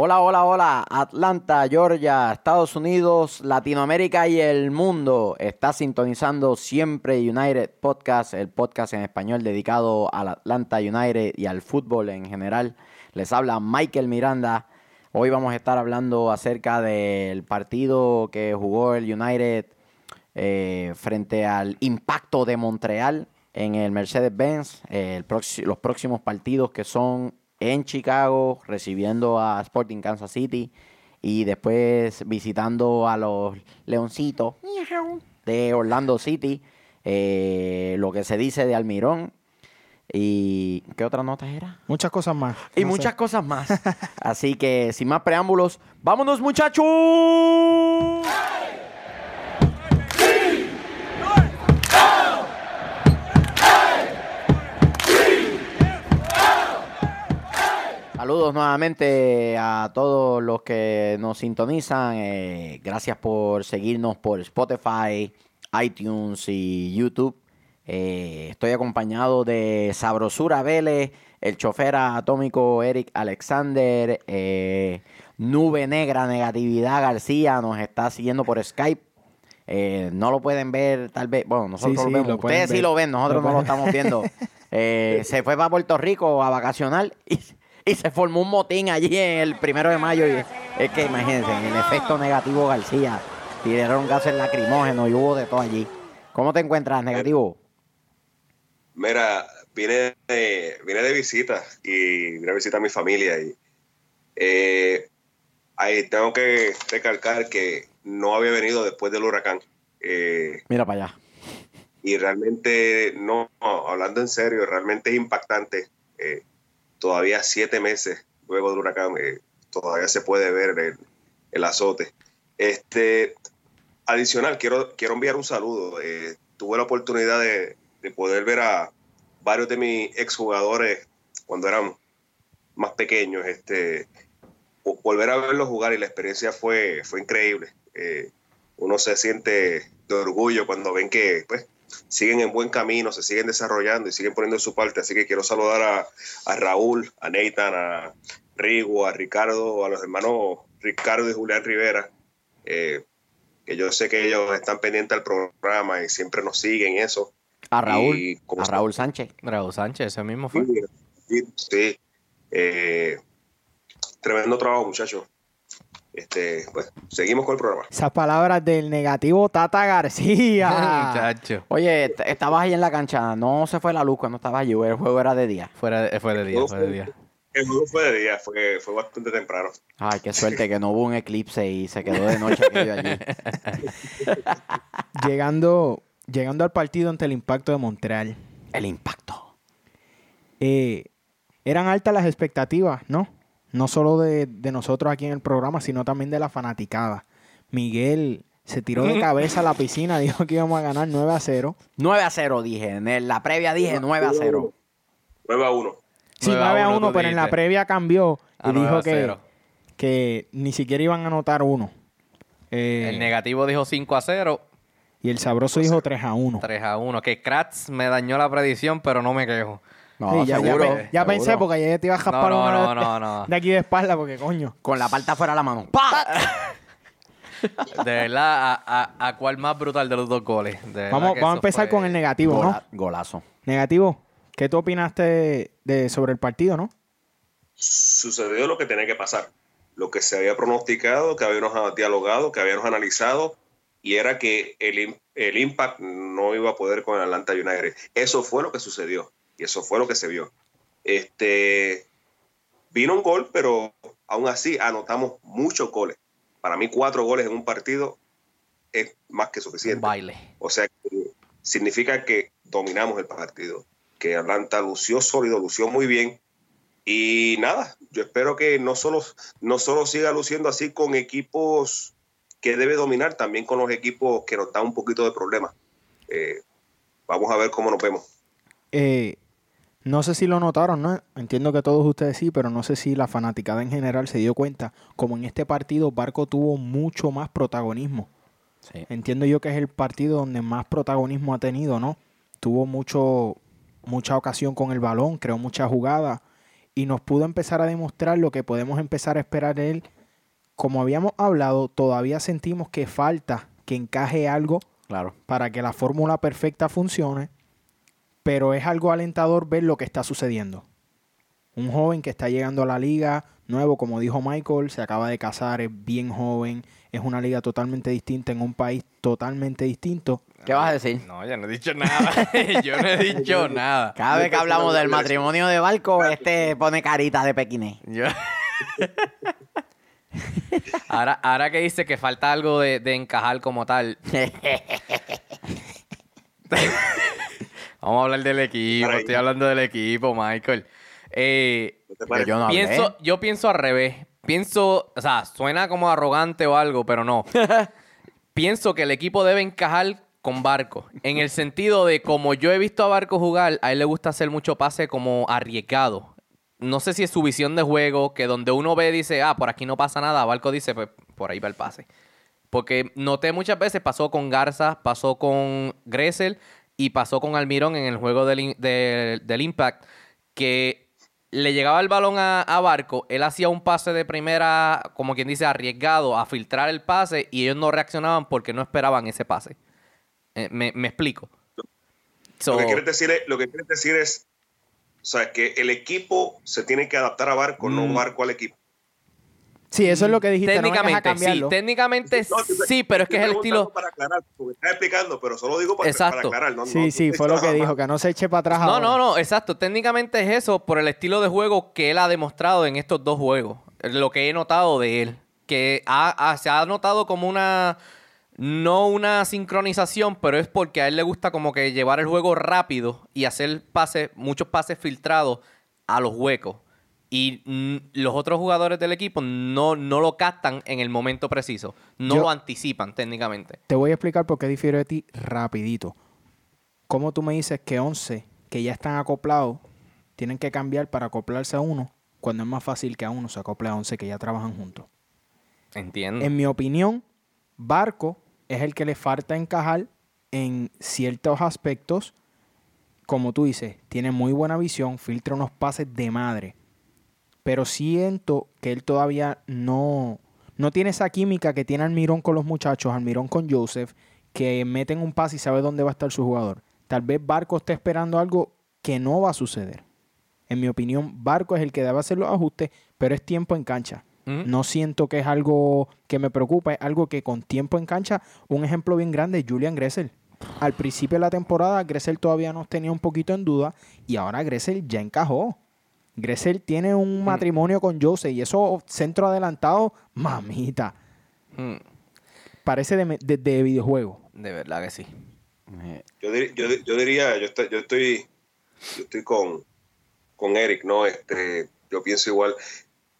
Hola, hola, hola. Atlanta, Georgia, Estados Unidos, Latinoamérica y el mundo. Está sintonizando siempre United Podcast, el podcast en español dedicado al Atlanta United y al fútbol en general. Les habla Michael Miranda. Hoy vamos a estar hablando acerca del partido que jugó el United eh, frente al Impacto de Montreal en el Mercedes-Benz. Eh, los próximos partidos que son en Chicago, recibiendo a Sporting Kansas City y después visitando a los Leoncitos de Orlando City, eh, lo que se dice de Almirón. ¿Y qué otra nota era? Muchas cosas más. Y muchas cosas más. Así que, sin más preámbulos, ¡vámonos muchachos! Saludos nuevamente a todos los que nos sintonizan. Eh, gracias por seguirnos por Spotify, iTunes y YouTube. Eh, estoy acompañado de Sabrosura Vélez, el chofer atómico Eric Alexander, eh, Nube Negra Negatividad García nos está siguiendo por Skype. no lo pueden ver, tal vez. Bueno, nosotros lo vemos. Ustedes sí lo ven, nosotros no lo estamos viendo. se fue para Puerto Rico a vacacionar y y se formó un motín allí en el primero de mayo. Y es que imagínense, el efecto negativo García, tiraron gases lacrimógenos y hubo de todo allí. ¿Cómo te encuentras, negativo? Mira, vine de, vine de visita y vine a visitar a mi familia y eh, ahí tengo que recalcar que no había venido después del huracán. Eh, Mira para allá. Y realmente, no, hablando en serio, realmente es impactante. Eh, todavía siete meses luego del huracán, eh, todavía se puede ver el, azote. Este, adicional, quiero, quiero enviar un saludo. Eh, tuve la oportunidad de, poder ver a varios de mis exjugadores cuando eran más pequeños, este, volver a verlos jugar y la experiencia fue, fue increíble. Eh, uno se siente de orgullo cuando ven que pues, siguen en buen camino, se siguen desarrollando y siguen poniendo su parte. Así que quiero saludar a, Raúl, a Nathan, a Rigo, a Ricardo, a los hermanos Ricardo y Julián Rivera, eh, que yo sé que ellos están pendientes al programa y siempre nos siguen eso. A Raúl, a Raúl Sánchez. Raúl Sánchez, ese mismo fue. Sí, eh, tremendo trabajo, muchachos. Este, pues, seguimos con el programa. Esas palabras del negativo Tata García. Muchacho. Oye, estabas ahí en la cancha, no se fue la luz cuando estabas allí, el juego era de día. Fuera fue de día, fue de día. El juego fue de día, fue, fue bastante temprano. Ay, qué suerte que no hubo un eclipse y se quedó de noche aquello allí. llegando, llegando al partido ante el impacto de Montreal. El impacto. Eh, eran altas las expectativas, ¿no? No solo de, nosotros aquí en el programa, sino también de la fanaticada. Miguel se tiró de cabeza a la piscina, dijo que íbamos a ganar 9 a 0. 9 a 0 dije, en la previa dije 9 a 0. 9 a 1. Sí, 9 a 1, pero en la previa cambió y dijo que, que ni siquiera iban a anotar uno. Eh, el negativo dijo 5 a 0. Y el sabroso dijo 3 a 1. 3 a 1. Que Kratz me dañó la predicción, pero no me quejo. No, ya, seguro, ya, pensé porque ya te iba a jaspar no, no, no, no, de aquí de espalda porque coño. Con la palta fuera de la mano. ¡Pah! De verdad, a, cuál más brutal de los dos goles. vamos vamos a empezar con el negativo, ¿no? Golazo. Negativo. ¿Qué tú opinaste de, sobre el partido, no? Sucedió lo que tenía que pasar. Lo que se había pronosticado, que habíamos dialogado, que habíamos analizado, y era que el, el Impact no iba a poder con el Atlanta United. Eso fue lo que sucedió. Y eso fue lo que se vio. Este, vino un gol, pero aún así anotamos muchos goles. Para mí, cuatro goles en un partido es más que suficiente. baile. O sea, significa que dominamos el partido, que Atlanta lució sólido, lució muy bien. Y nada, yo espero que no solo, no solo siga luciendo así con equipos que debe dominar, también con los equipos que nos dan un poquito de problemas. Eh, vamos a ver cómo nos vemos. Eh, no sé si lo notaron, ¿no? Entiendo que todos ustedes sí, pero no sé si la fanaticada en general se dio cuenta. Como en este partido, Barco tuvo mucho más protagonismo. Entiendo yo que es el partido donde más protagonismo ha tenido, ¿no? Tuvo mucho, mucha ocasión con el balón, creó mucha jugada y nos pudo empezar a demostrar lo que podemos empezar a esperar de él. Como habíamos hablado, todavía sentimos que falta que encaje algo Claro. para que la fórmula perfecta funcione, pero es algo alentador ver lo que está sucediendo. Un joven que está llegando a la liga, nuevo, como dijo Michael, se acaba de casar, es bien joven, es una liga totalmente distinta en un país totalmente distinto. ¿Qué vas a decir? No, yo no he dicho nada. yo no he dicho nada. Cada vez que hablamos del matrimonio de barco, este pone carita de pequinés. Yo- ahora, ahora que dice que falta algo de, de encajar como tal. Vamos a hablar del equipo. Estoy hablando del equipo, Michael. Eh, yo no pienso, yo pienso al revés. Pienso, o sea, suena como arrogante o algo, pero no. pienso que el equipo debe encajar con Barco. En el sentido de, como yo he visto a Barco jugar, a él le gusta hacer mucho pase como arriesgado. No sé si es su visión de juego, que donde uno ve dice, ah, por aquí no pasa nada. Barco dice, pues por ahí va el pase. Porque noté muchas veces, pasó con Garza, pasó con Gressel y pasó con Almirón en el juego del, del- del Impact, que le llegaba el balón a, a Barco, él hacía un pase de primera, como quien dice, arriesgado a filtrar el pase y ellos no reaccionaban porque no esperaban ese pase. Eh, me, me explico. So- Lo que quieres decir es, lo que quieres decir es, o sea, que el equipo se tiene que adaptar a Barco, no Mm. Barco al equipo. Sí, eso es lo que dijiste. no técnicamente, sí, cambiarlo. técnicamente No, te- sí, pero es que es el estilo... Para aclarar, porque estás explicando, pero solo digo para, para Exacto. aclarar. No, Sí, no, sí, no fue lo que dijo, que no se eche para atrás No, ahora. no, no, exacto. Técnicamente es eso por el estilo de juego que él ha demostrado en estos dos juegos. Lo que he notado de él. Que ha- ha- se ha notado como una. No una sincronización, pero es porque a él le gusta como que llevar el juego rápido y hacer pases, muchos pases filtrados a los huecos. Y los otros jugadores del equipo no, no lo captan en el momento preciso. No Yo- lo anticipan técnicamente. Te voy a explicar por qué difiero de ti rapidito. ¿Cómo tú me dices que 11 que ya están acoplados tienen que cambiar para acoplarse a uno cuando es más fácil que a uno se acople a 11 que ya trabajan juntos? Entiendo. En mi opinión, Barco es el que le falta encajar en ciertos aspectos. Como tú dices, tiene muy buena visión, filtra unos pases de madre. Pero siento que él todavía no, no tiene esa química que tiene Almirón con los muchachos, Almirón con Joseph, que meten un pase y sabe dónde va a estar su jugador. Tal vez Barco esté esperando algo que no va a suceder. En mi opinión, Barco es el que debe hacer los ajustes, pero es tiempo en cancha. Ujú. No siento que es algo que me preocupa, es algo que con tiempo en cancha, un ejemplo bien grande es Julian Gressel. Al principio de la temporada, Gressel todavía nos tenía un poquito en duda y ahora Gressel ya encajó. Gressel tiene un matrimonio con Jose y eso centro adelantado, mamita, Mm, parece de, de- de videojuego. de verdad que sí. Eh, Yo, dir- yo, yo diría, yo estoy, yo estoy, yo estoy con, con Eric, ¿no? Este, yo pienso igual.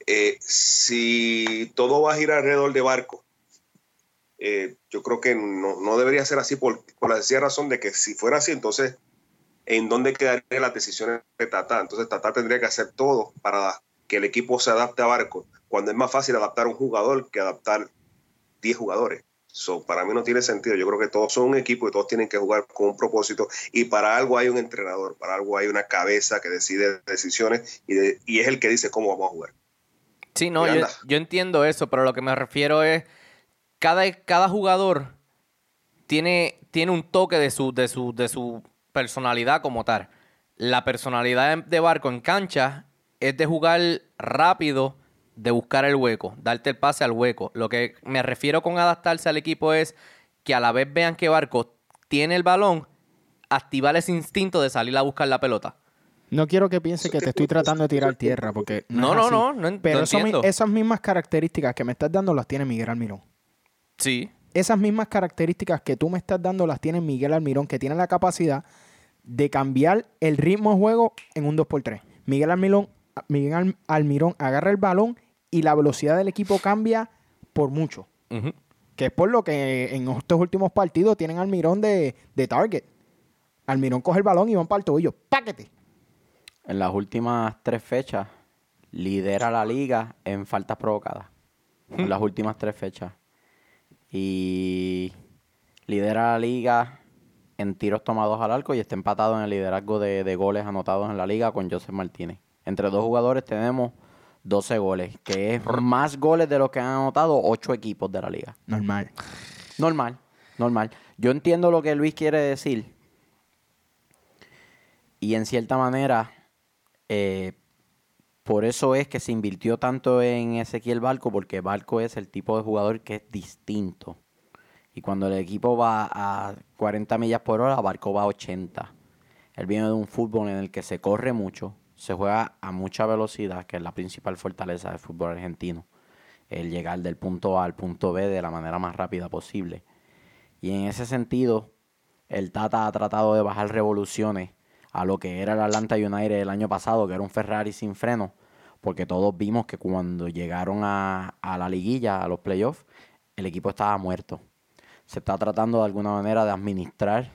Eh, si todo va a girar alrededor de Barco, eh, yo creo que no, no debería ser así por, por la sencilla razón de que si fuera así, entonces, ¿en dónde quedarían las decisiones de Tata? Entonces, Tata tendría que hacer todo para que el equipo se adapte a Barco, cuando es más fácil adaptar a un jugador que adaptar 10 jugadores. So, para mí no tiene sentido. Yo creo que todos son un equipo y todos tienen que jugar con un propósito. Y para algo hay un entrenador, para algo hay una cabeza que decide decisiones y, de- y es el que dice cómo vamos a jugar. Sí, no, yo, yo entiendo eso, pero lo que me refiero es, cada, cada jugador tiene, tiene un toque de su, de, su, de su personalidad como tal. La personalidad de Barco en cancha es de jugar rápido, de buscar el hueco, darte el pase al hueco. Lo que me refiero con adaptarse al equipo es que a la vez vean que Barco tiene el balón, activar ese instinto de salir a buscar la pelota. No quiero que piense que te estoy tratando de tirar tierra, porque No, no, no, Pero no eso esas mismas características que me estás dando las tiene Miguel Almirón. Sí. esas mismas características que tú me estás dando las tiene Miguel Almirón, que tiene la capacidad de cambiar el ritmo de juego en un 2x3. Miguel Almirón, Miguel Al- Almirón agarra el balón y la velocidad del equipo cambia por mucho. Que es por lo que en estos últimos partidos tienen Almirón de, de target. Almirón coge el balón y van para el tobillo. ¡Páquete! En las últimas tres fechas, lidera la liga en faltas provocadas. En las últimas tres fechas. Y lidera la liga en tiros tomados al arco y está empatado en el liderazgo de, de goles anotados en la liga con Joseph Martínez. Entre dos jugadores tenemos 12 goles, que es más goles de los que han anotado ocho equipos de la liga. Normal. Normal, normal. Yo entiendo lo que Luis quiere decir. Y en cierta manera, eh, por eso es que se invirtió tanto en Ezequiel Barco, porque Barco es el tipo de jugador que es distinto. Y cuando el equipo va a 40 millas por hora, Barco va a 80. Él viene de un fútbol en el que se corre mucho, se juega a mucha velocidad, que es la principal fortaleza del fútbol argentino. El llegar del punto A al punto B de la manera más rápida posible. Y en ese sentido, el Tata ha tratado de bajar revoluciones a lo que era el Atlanta United el año pasado, que era un Ferrari sin freno, porque todos vimos que cuando llegaron a, a la liguilla, a los playoffs, el equipo estaba muerto. Se está tratando de alguna manera de administrar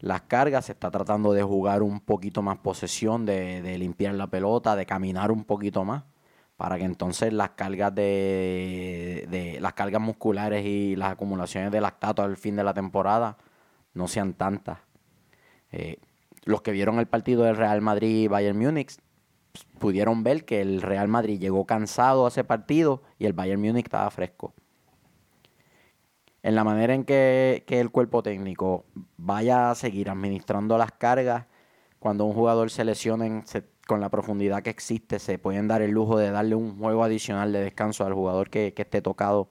las cargas, se está tratando de jugar un poquito más posesión, de, limpiar la pelota, de caminar un poquito más, para que entonces las cargas de, las cargas musculares y las acumulaciones de lactato al fin de la temporada no sean tantas. Eh, los que vieron el partido del Real Madrid y Bayern Múnich pudieron ver que el Real Madrid llegó cansado a ese partido y el Bayern Múnich estaba fresco en la manera en que, el cuerpo técnico vaya a seguir administrando las cargas, cuando un jugador se lesione con la profundidad que existe, se pueden dar el lujo de darle un juego adicional de descanso al jugador que, esté tocado.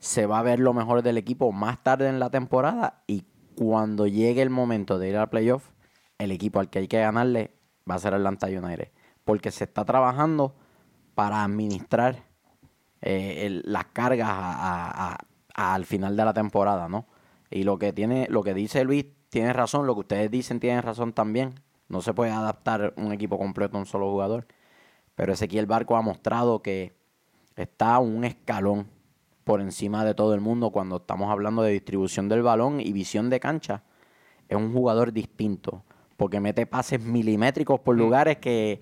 Se va a ver lo mejor del equipo más tarde en la temporada y cuando llegue el momento de ir al playoff, el equipo al que hay que ganarle va a ser Atlanta United. Porque se está trabajando para administrar eh, las cargas al final de la temporada, ¿no? Y lo que tiene, lo que dice Luis tiene razón, lo que ustedes dicen tiene razón también. No se puede adaptar un equipo completo a un solo jugador. Pero Ezequiel Barco ha mostrado que está un escalón por encima de todo el mundo cuando estamos hablando de distribución del balón y visión de cancha. Es un jugador distinto, porque mete pases milimétricos por mm. lugares que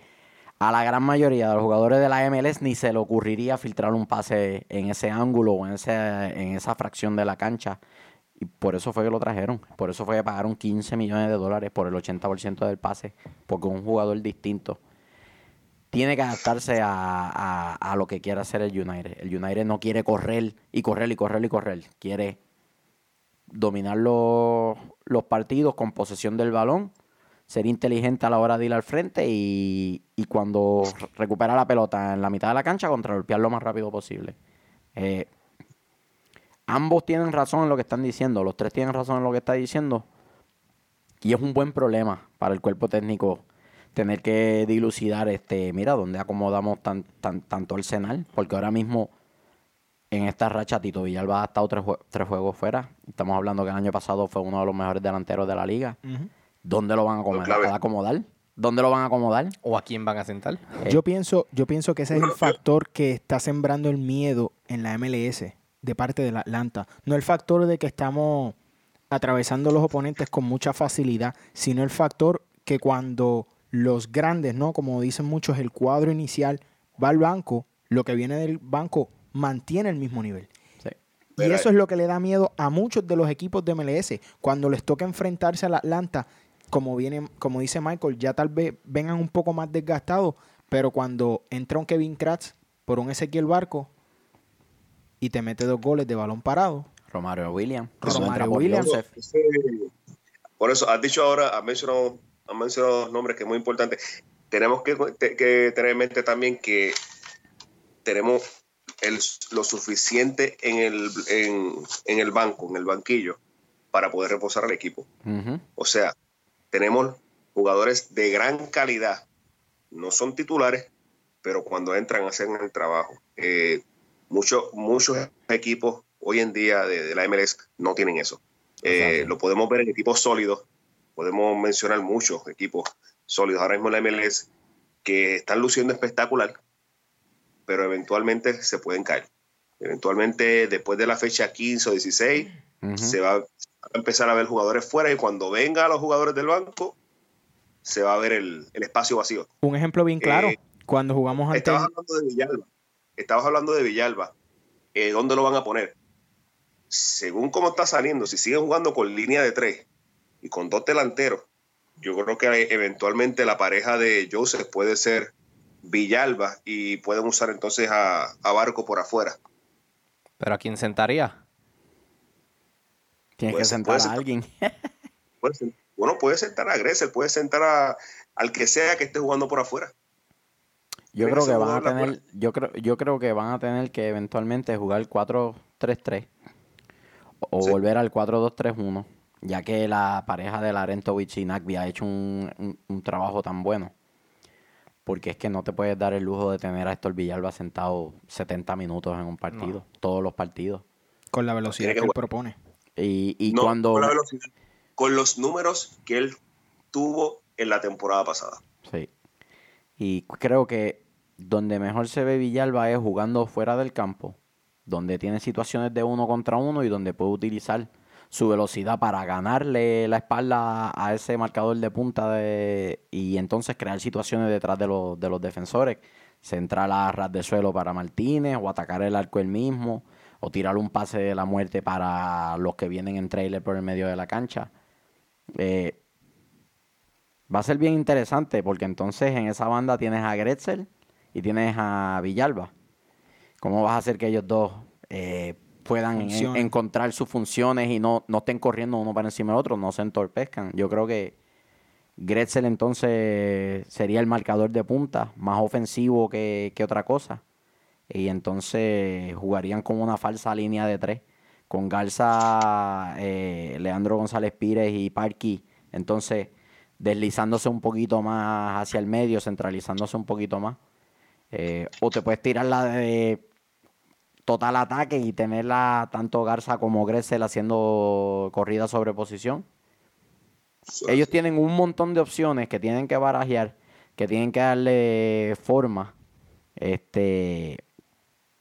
a la gran mayoría de los jugadores de la MLS ni se le ocurriría filtrar un pase en ese ángulo o en, ese, en esa fracción de la cancha. Y por eso fue que lo trajeron. Por eso fue que pagaron 15 millones de dólares por el 80% del pase. Porque un jugador distinto tiene que adaptarse a, lo que quiere hacer el United. El United no quiere correr y correr y correr y correr. Quiere dominar los, los partidos con posesión del balón ser inteligente a la hora de ir al frente y, cuando recupera la pelota en la mitad de la cancha, contragolpear lo más rápido posible. Eh, ambos tienen razón en lo que están diciendo, los tres tienen razón en lo que está diciendo. Y es un buen problema para el cuerpo técnico tener que dilucidar, este, mira, dónde acomodamos tan, tan, tanto Arsenal, porque ahora mismo en esta racha Tito Villalba ha estado tres, tres, juegos fuera. Estamos hablando que el año pasado fue uno de los mejores delanteros de la liga. ¿Dónde lo van a acomodar? ¿Dónde lo van a acomodar? ¿O a quién van a sentar? Eh, yo, pienso, yo pienso que ese es el factor que está sembrando el miedo en la MLS de parte de la Atlanta. No el factor de que estamos atravesando los oponentes con mucha facilidad, sino el factor que cuando los grandes, ¿no? Como dicen muchos, el cuadro inicial va al banco, lo que viene del banco mantiene el mislo nivel. Y eso es lo que le da miedo a muchos de los equipos de MLS. Cuando les toca enfrentarse a la Atlanta, como viene, como dice Michael, ya tal vez vengan un poco más desgastados, pero cuando entra un Kevin Kratz por un Ezequiel Barco y te mete dos goles de balón parado. Romario Williams. Romario Williams. Por eso, has dicho ahora, has mencionado, has mencionado nombres que es muy importante. Tenemos que, tener en mente también que tenemos el, lo suficiente en el, en, el banco, en el banquillo, para poder reposar al equipo. O sea, tenemos jugadores de gran calidad. No son titulares, pero cuando entran hacen el trabajo. Eh, muchos, muchos equipos hoy en día de, la MLS no tienen eso. Eh, lo podemos ver en equipos sólidos. Podemos mencionar muchos equipos sólidos ahora mismo en la MLS que están luciendo espectacular, pero eventualmente se pueden caer. Eventualmente, después de la fecha 15 o 16, se va, empezar a ver jugadores fuera y cuando venga a los jugadores del banco, se va a ver el, espacio vacío. Un ejemplo bien claro, eh, cuando jugamos ante... Estabas hablando de Villalba. Estabas hablando de Villalba. Eh, ¿Dónde lo van a poner? Según cómo está saliendo, si siguen jugando con línea de tres y con dos delanteros, yo creo que eventualmente la pareja de Joseph puede ser Villalba y pueden usar entonces a, Barco por afuera. ¿Pero a quién sentaría? Tienes que sentar a alguien. bueno, puede sentar a Gressel, puede sentar a, al que sea que esté jugando por afuera. Yo creo que van a tener, yo creo, yo creo que van a tener que eventualmente jugar 4-3-3 o volver al 4-2-3-1, ya que la pareja de Larentovich y Nagby ha hecho un, trabajo tan bueno. Porque es que no te puedes dar el lujo de tener a Héctor Villalba sentado 70 minutos en un partido, todos los partidos. Con la velocidad que, él propone. Y, cuando... Con, con los números que él tuvo en la temporada pasada. Sí. Y creo que donde mejor se ve Villalba es jugando fuera del campo, donde tiene situaciones de uno contra uno y donde puede utilizar su velocidad para ganarle la espalda a ese marcador de punta de, y entonces crear situaciones detrás de los, de los defensores. Centrar a ras de suelo para Martínez o atacar el arco él mismo o tirar un pase de la muerte para los que vienen en trailer por el medio de la cancha. Eh, va a ser bien interesante porque entonces en esa banda tienes a Gretzel y tienes a Villalba. ¿Cómo vas a hacer que ellos dos eh, puedan encontrar sus funciones y no, no estén corriendo uno para encima del otro, no se entorpezcan? Yo creo que Gretzel entonces sería el marcador de punta, más ofensivo que, otra cosa. Y entonces jugarían con una falsa línea de tres, con Garza, eh, Leandro González Pires y Parky. Entonces, deslizándose un poquito más hacia el medio, centralizándose un poquito más. Eh, o te puedes tirar la de total ataque y tenerla tanto Garza como Gressel haciendo corrida sobre posición. Ellos tienen un montón de opciones que tienen que barajear, que tienen que darle forma. Este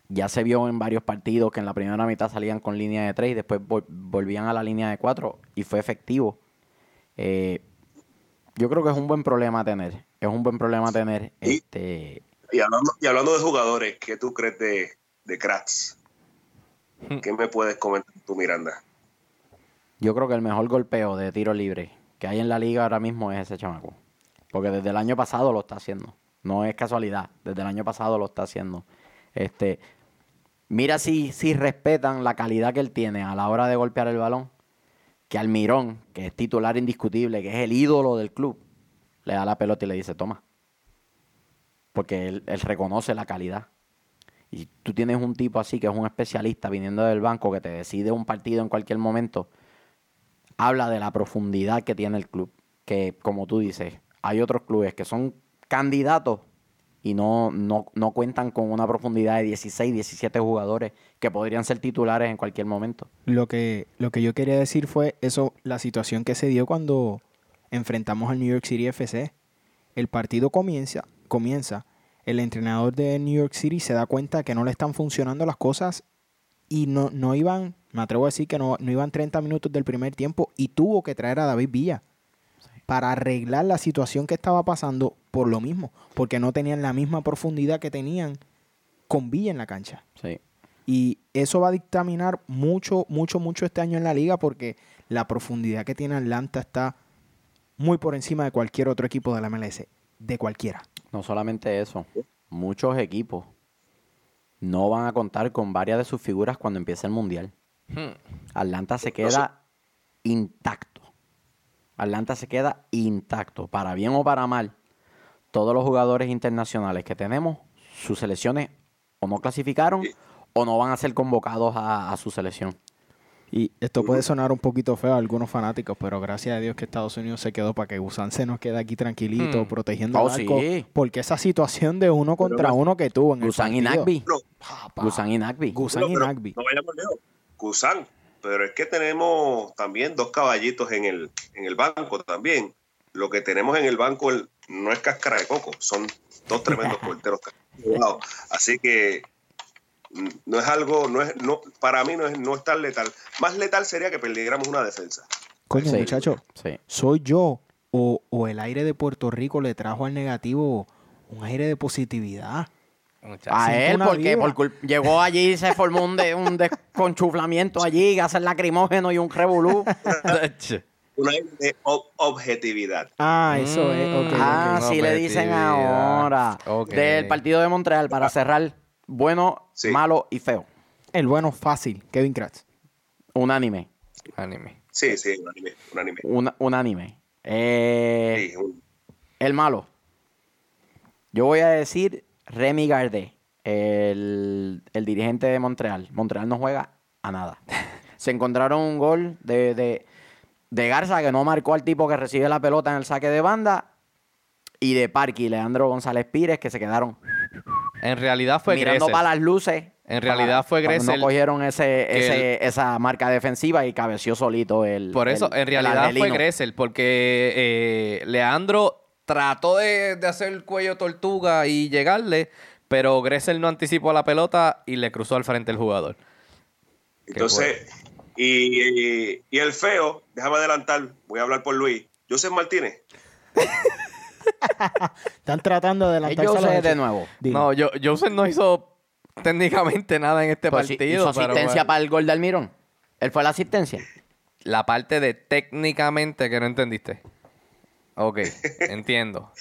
ya se vio en varios partidos que en la primera mitad salían con línea de 3 y después volvían a la línea de 4 y fue efectivo. Eh, yo creo que es un buen problema tener. Es un buen problema tener. este, y hablando, de jugadores, ¿qué tú crees de, de Kratz? Hmm. ¿Qué me puedes comentar tú, Miranda? Yo creo que el mejor golpeo de tiro libre que hay en la liga ahora mismo es ese chamaco. Porque desde el año pasado lo está haciendo. No es casualidad. Desde el año pasado lo está haciendo. Este, mira si, si respetan la calidad que él tiene a la hora de golpear el balón. Que Almirón, que es titular indiscutible, que es el ídolo del club, le da la pelota y le dice, toma porque él, reconoce la calidad. Y tú tienes un tipo así que es un especialista viniendo del banco que te decide un partido en cualquier momento, habla de la profundidad que tiene el club. Que como tú dices, hay otros clubes que son candidatos y no, no, no cuentan con una profundidad de 16, 17 jugadores que podrían ser titulares en cualquier momento. Lo que, lo que yo quería decir fue eso, la situación que se dio cuando enfrentamos al New York City FC. El partido comienza comienza, el entrenador de New York City se da cuenta que no le están funcionando las cosas y no, no iban, me atrevo a decir que no, no iban 30 minutos del primer tiempo y tuvo que traer a David Villa para arreglar la situación que estaba pasando por lo mismo, porque no tenían la misma profundidad que tenían con Villa en la cancha. Y eso va a dictaminar mucho, mucho, mucho este año en la liga porque la profundidad que tiene Atlanta está muy por encima de cualquier otro equipo de la MLS, de cualquiera. No solamente eso, muchos equipos no van a contar con varias de sus figuras cuando empiece el Mundial. Hmm. Atlanta se queda intacto. Atlanta se queda intacto, para bien o para mal. Todos los jugadores internacionales que tenemos, sus selecciones o no clasificaron o no van a ser convocados a su selección. Y esto puede sonar un poquito feo a algunos fanáticos, pero gracias a Dios que Estados Unidos se quedó para que Gusan se nos quede aquí tranquilito, hmm. protegiendo oh, al Porque esa situación de uno contra uno que tuvo en Gusan el y Nagby. Gusan y Nagby. Gusan y Nagby. No vayamos lejos. Gusan. Pero es que tenemos también dos caballitos en el, en el banco también. Lo que tenemos en el banco no es cáscara de coco, son dos tremendos porteros. Así que no es algo, no es, no, para mí no es, no es tan letal. Más letal sería que perdiéramos una defensa. Coño, muchacho, ¿soy yo o, el aire de Puerto Rico le trajo al negativo un aire de positividad? A él, porque, llegó allí y se formó un, de, un desconchuflamiento allí, gases lacrimógeno y un revolú. Una de objetividad. Ah, eso es. Mm. ok, ah, sí le dicen ahora. Del partido de Montreal, para cerrar, bueno, Sí. malo y feo. El bueno fácil, Kevin Kratz. Unánime. Anime. Sí, sí, un anime. Un anime. Una- unánime. Eh, Sí, un- El malo. Yo voy a decir Remy Gardé, el, el dirigente de Montreal. Montreal no juega a nada. Se encontraron un gol de, de, de Garza que no marcó al tipo que recibe la pelota en el saque de banda. Y de Parky, Leandro González Pires, que se quedaron En realidad fue mirando Gressel. para las luces. En realidad fue Gressel No cogieron ese, esa marca defensiva y cabeció solito el. Por eso, el- en realidad fue. Gressel, porque eh, Leandro trató de, de hacer el cuello tortuga y llegarle, pero Gressel no anticipó la pelota y le cruzó al frente el jugador. Entonces, y, y- y el feo, déjame adelantar, voy a hablar por Luis. Joseph Martínez. Están tratando de adelantarse a los de nuevo. No, yo, Joseph no hizo técnicamente nada en este Pues sí, partido. hizo pero asistencia bueno. para el gol de Almirón. Él fue la asistencia. La parte de técnicamente que no entendiste. Ok, entiendo.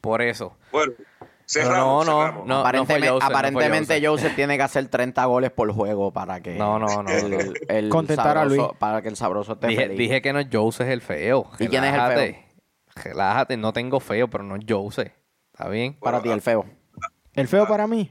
Por eso. Bueno, cerramos. no, no, cerramos. no. aparentemente, Joseph, no fue aparentemente Joseph. Joseph tiene que hacer 30 goles por juego para que No, no, no, el, no. el- el Contentar a sabroso- Luis. para que el sabroso esté Dije, feliz. dije que no es Joseph el feo. ¿Y quién es el Relájate. feo? Relájate, no tengo feo, pero no es Joseph. ¿Está bien? para ti el feo. El feo para mí,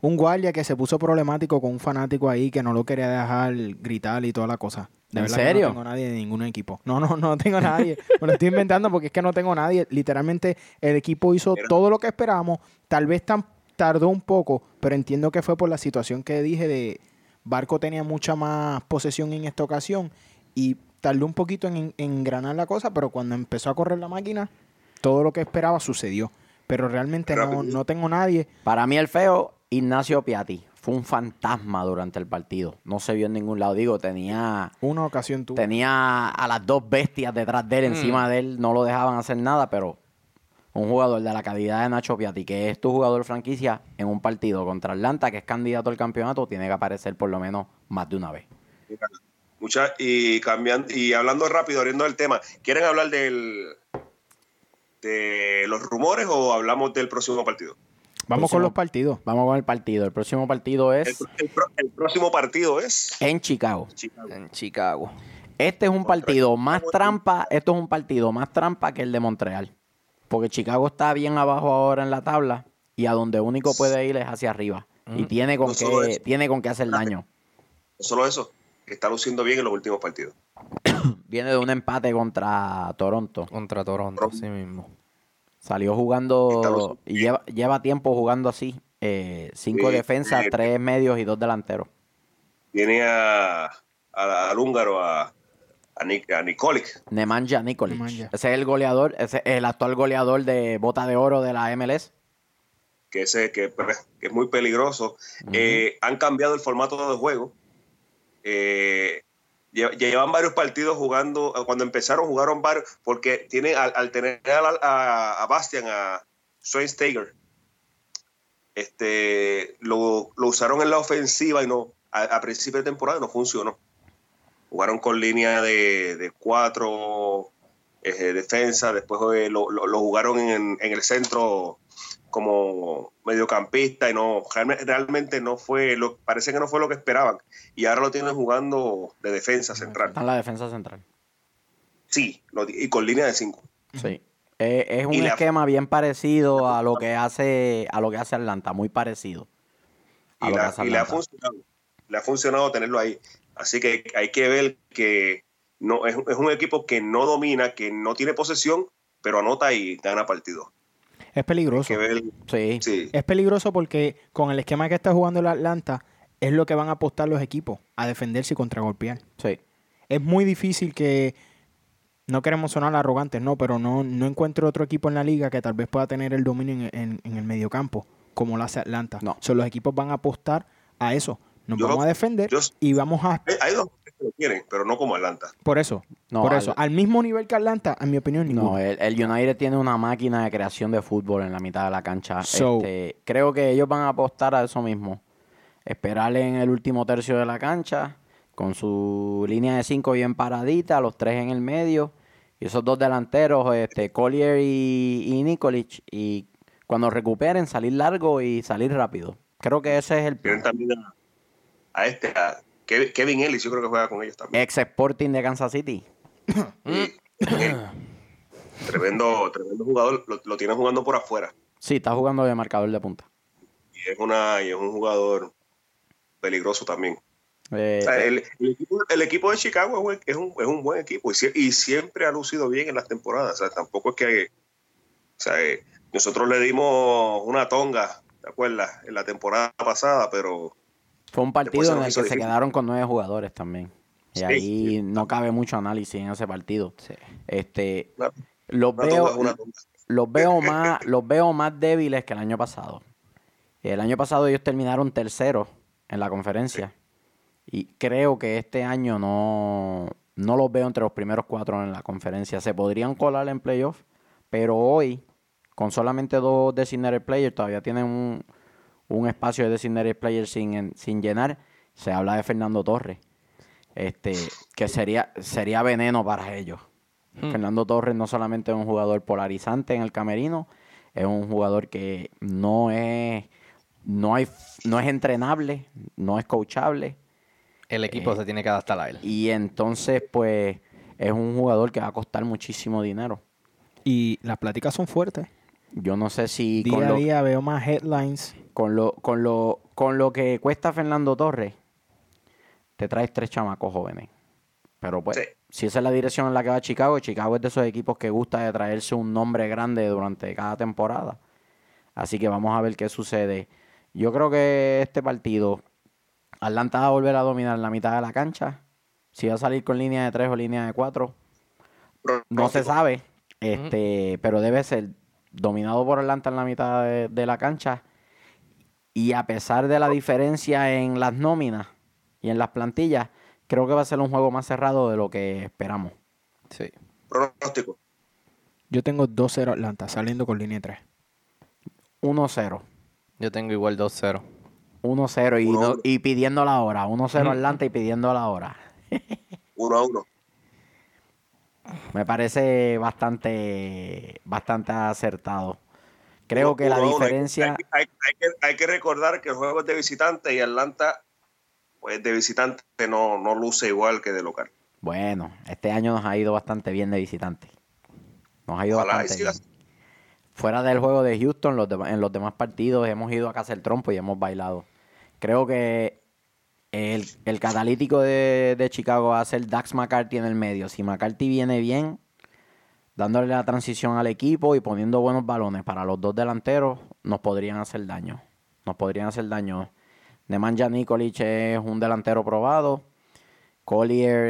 un guardia que se puso problemático con un fanático ahí que no lo quería dejar gritar y toda la cosa. De ¿En verdad que serio? no tengo nadie de ningún equipo. No, no, no tengo nadie. Me lo estoy inventando porque es que no tengo nadie. Literalmente el equipo hizo todo lo que esperábamos. Tal vez tan, tardó un poco, pero entiendo que fue por la situación que dije de Barco tenía mucha más posesión en esta ocasión y tardó un poquito en, en engranar la cosa, pero cuando empezó a correr la máquina, todo lo que esperaba sucedió. Pero realmente no, no tengo nadie. Para mí el feo, Ignacio Piatti. Fue un fantasma durante el partido. No se vio en ningún lado. Digo, tenía, Una ocasión tuvo. tenía a las dos bestias detrás de él, Mm. encima de él. No lo dejaban hacer nada, pero un jugador de la calidad de Nacho Piatti, que es tu jugador franquicia, en un partido contra Atlanta, que es candidato al campeonato, tiene que aparecer por lo menos más de una vez. Mucha, y cambiando, y hablando rápido, abriendo el tema, ¿quieren hablar del de los rumores o hablamos del próximo partido? Vamos Próximo. con los partidos. Vamos con el partido. El próximo partido es el próximo partido es en Chicago. Chicago. En Chicago. Este es un partido más trampa, esto es un partido más trampa que el de Montreal. Porque Chicago está bien abajo ahora en la tabla y a donde único puede ir es hacia arriba. Y tiene con No qué, tiene con qué hacer daño. No solo eso, que está luciendo bien en los últimos partidos. Viene de un empate contra Toronto. Contra Toronto, sí mismo. Salió jugando y lleva, lleva tiempo jugando así. eh, cinco Sí, defensas, sí. tres medios y dos delanteros. Tiene a, a- al húngaro, a, a, Nik- a Nikolic, Nemanja Nikolic. Nemanja. Ese es el goleador, ese es el actual goleador de bota de oro de la MLS. que, ese, que, pues, que es muy peligroso. Eh, han cambiado el formato de juego. Eh, lle- llevan varios partidos jugando. eh, Cuando empezaron, jugaron varios. Porque tienen, al, tener a, Bastian, a Schweinsteiger, este, lo, lo usaron en la ofensiva y no. A, a principio de temporada no funcionó. Jugaron con línea de, de cuatro eh, defensa, después eh, lo, lo- lo jugaron en, en el centro como mediocampista y no realme- realmente no fue lo parece que no fue lo que esperaban y ahora lo tienen jugando de defensa central Está en la defensa central. sí y con línea de cinco Sí. Eh, es un Y la- esquema bien parecido a lo que hace a lo que hace Atlanta, muy parecido. A y, lo que la- y le ha funcionado le ha funcionado tenerlo ahí así que hay que ver que no es, es un equipo que no domina que no tiene posesión pero anota y gana partido Es peligroso. Sí. sí Es peligroso porque con el esquema que está jugando el Atlanta es lo que van a apostar los equipos, a defenderse y contragolpear. Sí. Es muy difícil que, no queremos sonar arrogantes, no, pero no, no encuentro otro equipo en la liga que tal vez pueda tener el dominio en, en- en el mediocampo, como lo hace Atlanta. No. So, los equipos van a apostar a eso. Nos Yo- vamos a defender yo- y vamos a... Hay dos que lo quieren pero no como Atlanta Por eso, No, por al- eso. Al mismo nivel que Atlanta, en mi opinión, ninguno. No, el, el United tiene una máquina de creación de fútbol en la mitad de la cancha. So- Este, creo que ellos van a apostar a eso mismo. Esperar en el último tercio de la cancha, con su línea de cinco bien paradita, los tres en el medio, y esos dos delanteros, este, Collier y, y y cuando recuperen, salir largo y salir rápido. Creo que ese es el plan. también a, este, a Kevin Ellis, yo creo que juega con ellos también. Ex Sporting de Kansas City. tremendo, tremendo jugador, lo, lo tienen jugando por afuera. Sí, está jugando de marcador de punta. Y es, una, y es un jugador peligroso también. Eh, eh. el, equipo, de Chicago es un, es un buen equipo y, siempre ha lucido bien en las temporadas. tampoco es que eh, nosotros le dimos una tonga, ¿te acuerdas? En la temporada pasada, pero... Fue un partido en el que se quedaron con nueve jugadores también. Y ahí no cabe mucho análisis en ese partido. Este, los, veo, los, veo más, los veo más débiles que el año pasado. El año pasado ellos terminaron tercero en la conferencia. Y creo que este año no, no los veo entre los primeros cuatro en la conferencia. Se podrían colar en playoff, pero hoy, con solamente dos designated players, todavía tienen un, un espacio de designated players sin, sin llenar. Se habla de Fernando Torres, este, que sería, sería veneno para ellos. Hmm. Fernando Torres no solamente es un jugador polarizante en el camerino, es un jugador que no es, no hay, no es entrenable, no es coachable el equipo se tiene que adaptar a él. Y entonces, pues, es un jugador que va a costar muchísimo dinero. Y las pláticas son fuertes. Yo no sé si... Día a día veo más headlines. Con lo, con, lo, con lo que cuesta Fernando Torres, te traes tres chamacos jóvenes. Pero pues, si esa es la dirección en la que va Chicago, Chicago es de esos equipos que gusta de traerse un nombre grande durante cada temporada. Así que vamos a ver qué sucede. Yo creo que este partido Atlanta va a volver a dominar la mitad de la cancha. Si va a salir con línea de 3 o línea de 4, no se sabe. Este, pero debe ser dominado por Atlanta en la mitad de, la cancha. Y a pesar de la diferencia en las nóminas y en las plantillas, creo que va a ser un juego más cerrado de lo que esperamos. Sí. Pronóstico. Yo tengo 2-0 Atlanta, saliendo con línea 3. 1-0. Yo tengo igual 2-0. 1-0 y, pidiendo la hora. 1-0 Atlanta y pidiendo la hora. 1-1. Me parece bastante, bastante acertado. Creo que la diferencia. Hay, que, recordar que el juego es de visitante y Atlanta, pues de visitante no, no luce igual que de local. Bueno, este año nos ha ido bastante bien de visitante. Nos ha ido bastante bien fuera del juego de Houston, en los demás partidos hemos ido a casa el trompo y hemos bailado. Creo que el, catalítico de, Chicago va a ser Dax McCarthy en el medio. Si McCarthy viene bien, dándole la transición al equipo y poniendo buenos balones para los dos delanteros, nos podrían hacer daño. Nos podrían hacer daño. Nemanja Nikolic es un delantero probado. Collier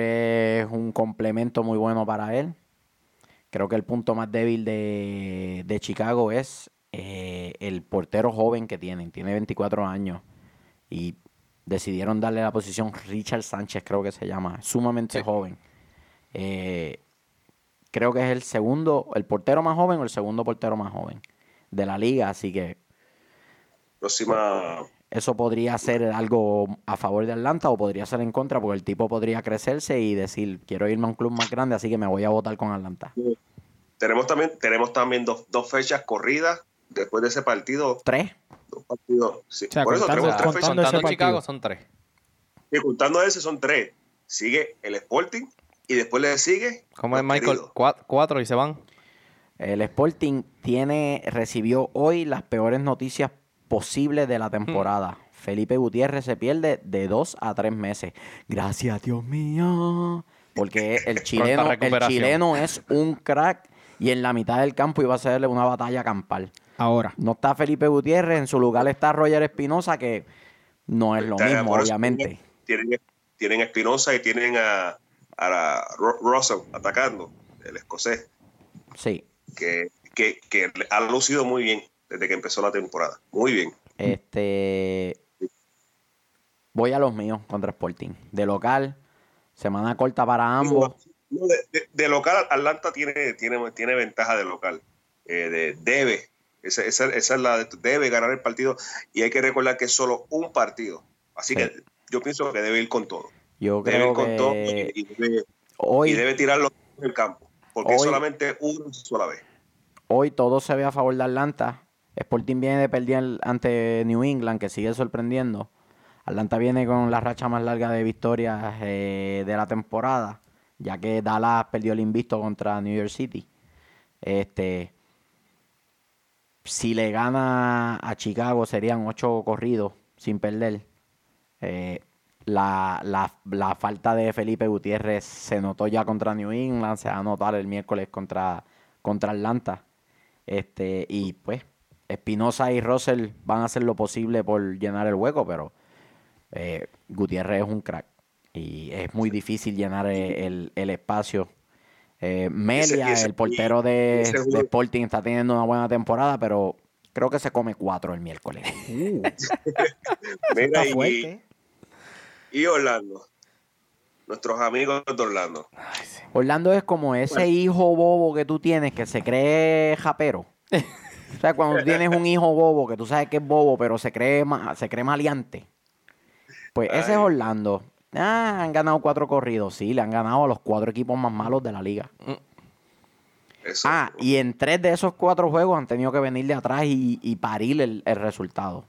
es un complemento muy bueno para él. Creo que el punto más débil de, Chicago es eh, el portero joven que tienen. Tiene 24 años y decidieron darle la posición Richard Sánchez, creo que se llama, sumamente joven. Eh, creo que es el segundo, el portero más joven o el segundo portero más joven de la liga, así que próxima eso podría ser algo a favor de Atlanta o podría ser en contra, porque el tipo podría crecerse y decir, quiero irme a un club más grande, así que me voy a votar con Atlanta. Tenemos también, tenemos también dos, fechas corridas después de ese partido. ¿Tres? Dos partidos. Sí. Por eso tenemos tres fechas. Contando Chicago son tres. Y contando ese son tres. Sigue el Sporting y después le sigue. ¿Cómo es Michael? Cuatro y se van. El Sporting tiene, recibió hoy las peores noticias posible de la temporada. Hmm. Felipe Gutiérrez se pierde de dos a tres meses. Gracias, Dios mío. Porque el chileno, el chileno es un crack y en la mitad del campo iba a hacerle una batalla campal. Ahora. No está Felipe Gutiérrez, en su lugar está Roger Espinosa, que no es lo mismo, obviamente. Tienen, tienen Espinosa y tienen a, a Russell atacando, el escocés. Sí. Que, que, que ha lucido muy bien desde que empezó la temporada. Muy bien. Este. Voy a los míos contra Sporting. De local, semana corta para ambos. de, local, Atlanta tiene, tiene, tiene ventaja de local. Eh, debe. Esa, es la debe ganar el partido. Y hay que recordar que es solo un partido. Así que yo pienso que debe ir con todo. Yo creo que y, debe, hoy, y debe tirarlo en el campo, porque es solamente una sola vez. Hoy todo se ve a favor de Atlanta. Sporting viene de perder ante New England, que sigue sorprendiendo. Atlanta viene con la racha más larga de victorias eh, de la temporada, ya que Dallas perdió el invisto contra New York City. Este, si le gana a Chicago serían ocho corridos sin perder. Eh, la, la, falta de Felipe Gutiérrez se notó ya contra New England, se va a notar el miércoles contra, contra Atlanta. Este, y pues, Espinosa y Russell van a hacer lo posible por llenar el hueco, pero eh, Gutiérrez es un crack. Y es muy difícil llenar el, espacio. Eh, Melia, el portero de, Sporting, está teniendo una buena temporada, pero creo que se come cuatro el miércoles. Uh. Mira, y, y Orlando. Nuestros amigos de Orlando. Orlando es como ese hijo bobo que tú tienes que se cree japero. o sea, cuando tienes un hijo bobo que tú sabes que es bobo, pero se cree, se cree maleante. Pues ese es Orlando. Ah, han ganado cuatro corridos. Sí, le han ganado a los cuatro equipos más malos de la liga. Ah, y en tres de esos cuatro juegos han tenido que venir de atrás y, parir el, resultado.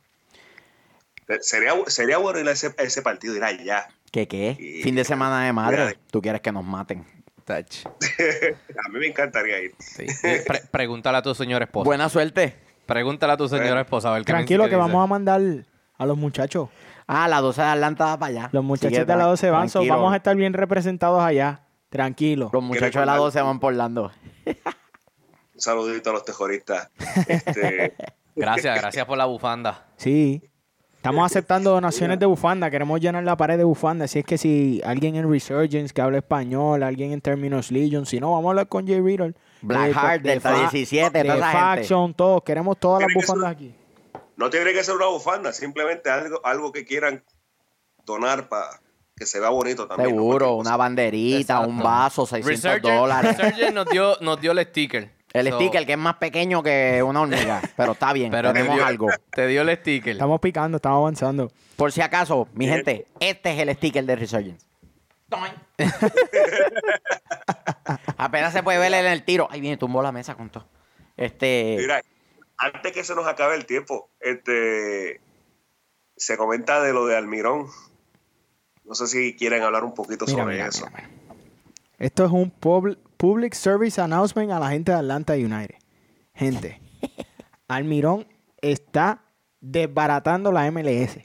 Sería, sería bueno ir a ese, partido, ir allá. ¿Qué qué? fin de semana de madre. Tú quieres que nos maten. a mí me encantaría ir. pregúntale a tu señora esposa. Buena suerte. Pregúntale a tu señora esposa. Tranquilo, que, vamos a mandar a los muchachos. Ah, la 12 de Atlanta va para allá. Los muchachos de la 12 van, vamos a estar bien representados allá. Tranquilo. Los muchachos de la 12 van por Lando. Un saludito a los tejoristas. Este, gracias, gracias por la bufanda. Sí. Estamos aceptando donaciones de bufanda. Queremos llenar la pared de bufanda. Así es que si alguien en Resurgence que habla español, alguien en Terminus Legion, si no, vamos a hablar con Jay Riddle. Blackheart, de, Delta 17, de Faction, todos. Queremos todas las bufandas aquí. No tiene que ser una bufanda, simplemente algo, algo que quieran donar para que se vea bonito también. Seguro, una banderita, un vaso, 600 dólares. Resurgence nos dio, nos dio el sticker. El sticker que es más pequeño que una hormiga, pero está bien, pero tenemos algo. Te dio el sticker. Estamos picando, estamos avanzando. Por si acaso, mi gente, este es el sticker de Resurgence. Apenas se puede ver en el tiro. Ahí viene, tumbó la mesa con todo. Este. Mira, antes que se nos acabe el tiempo, este se comenta de lo de Almirón. No sé si quieren hablar un poquito sobre eso. Esto es un public service announcement a la gente de Atlanta United. Gente, Almirón está desbaratando la MLS.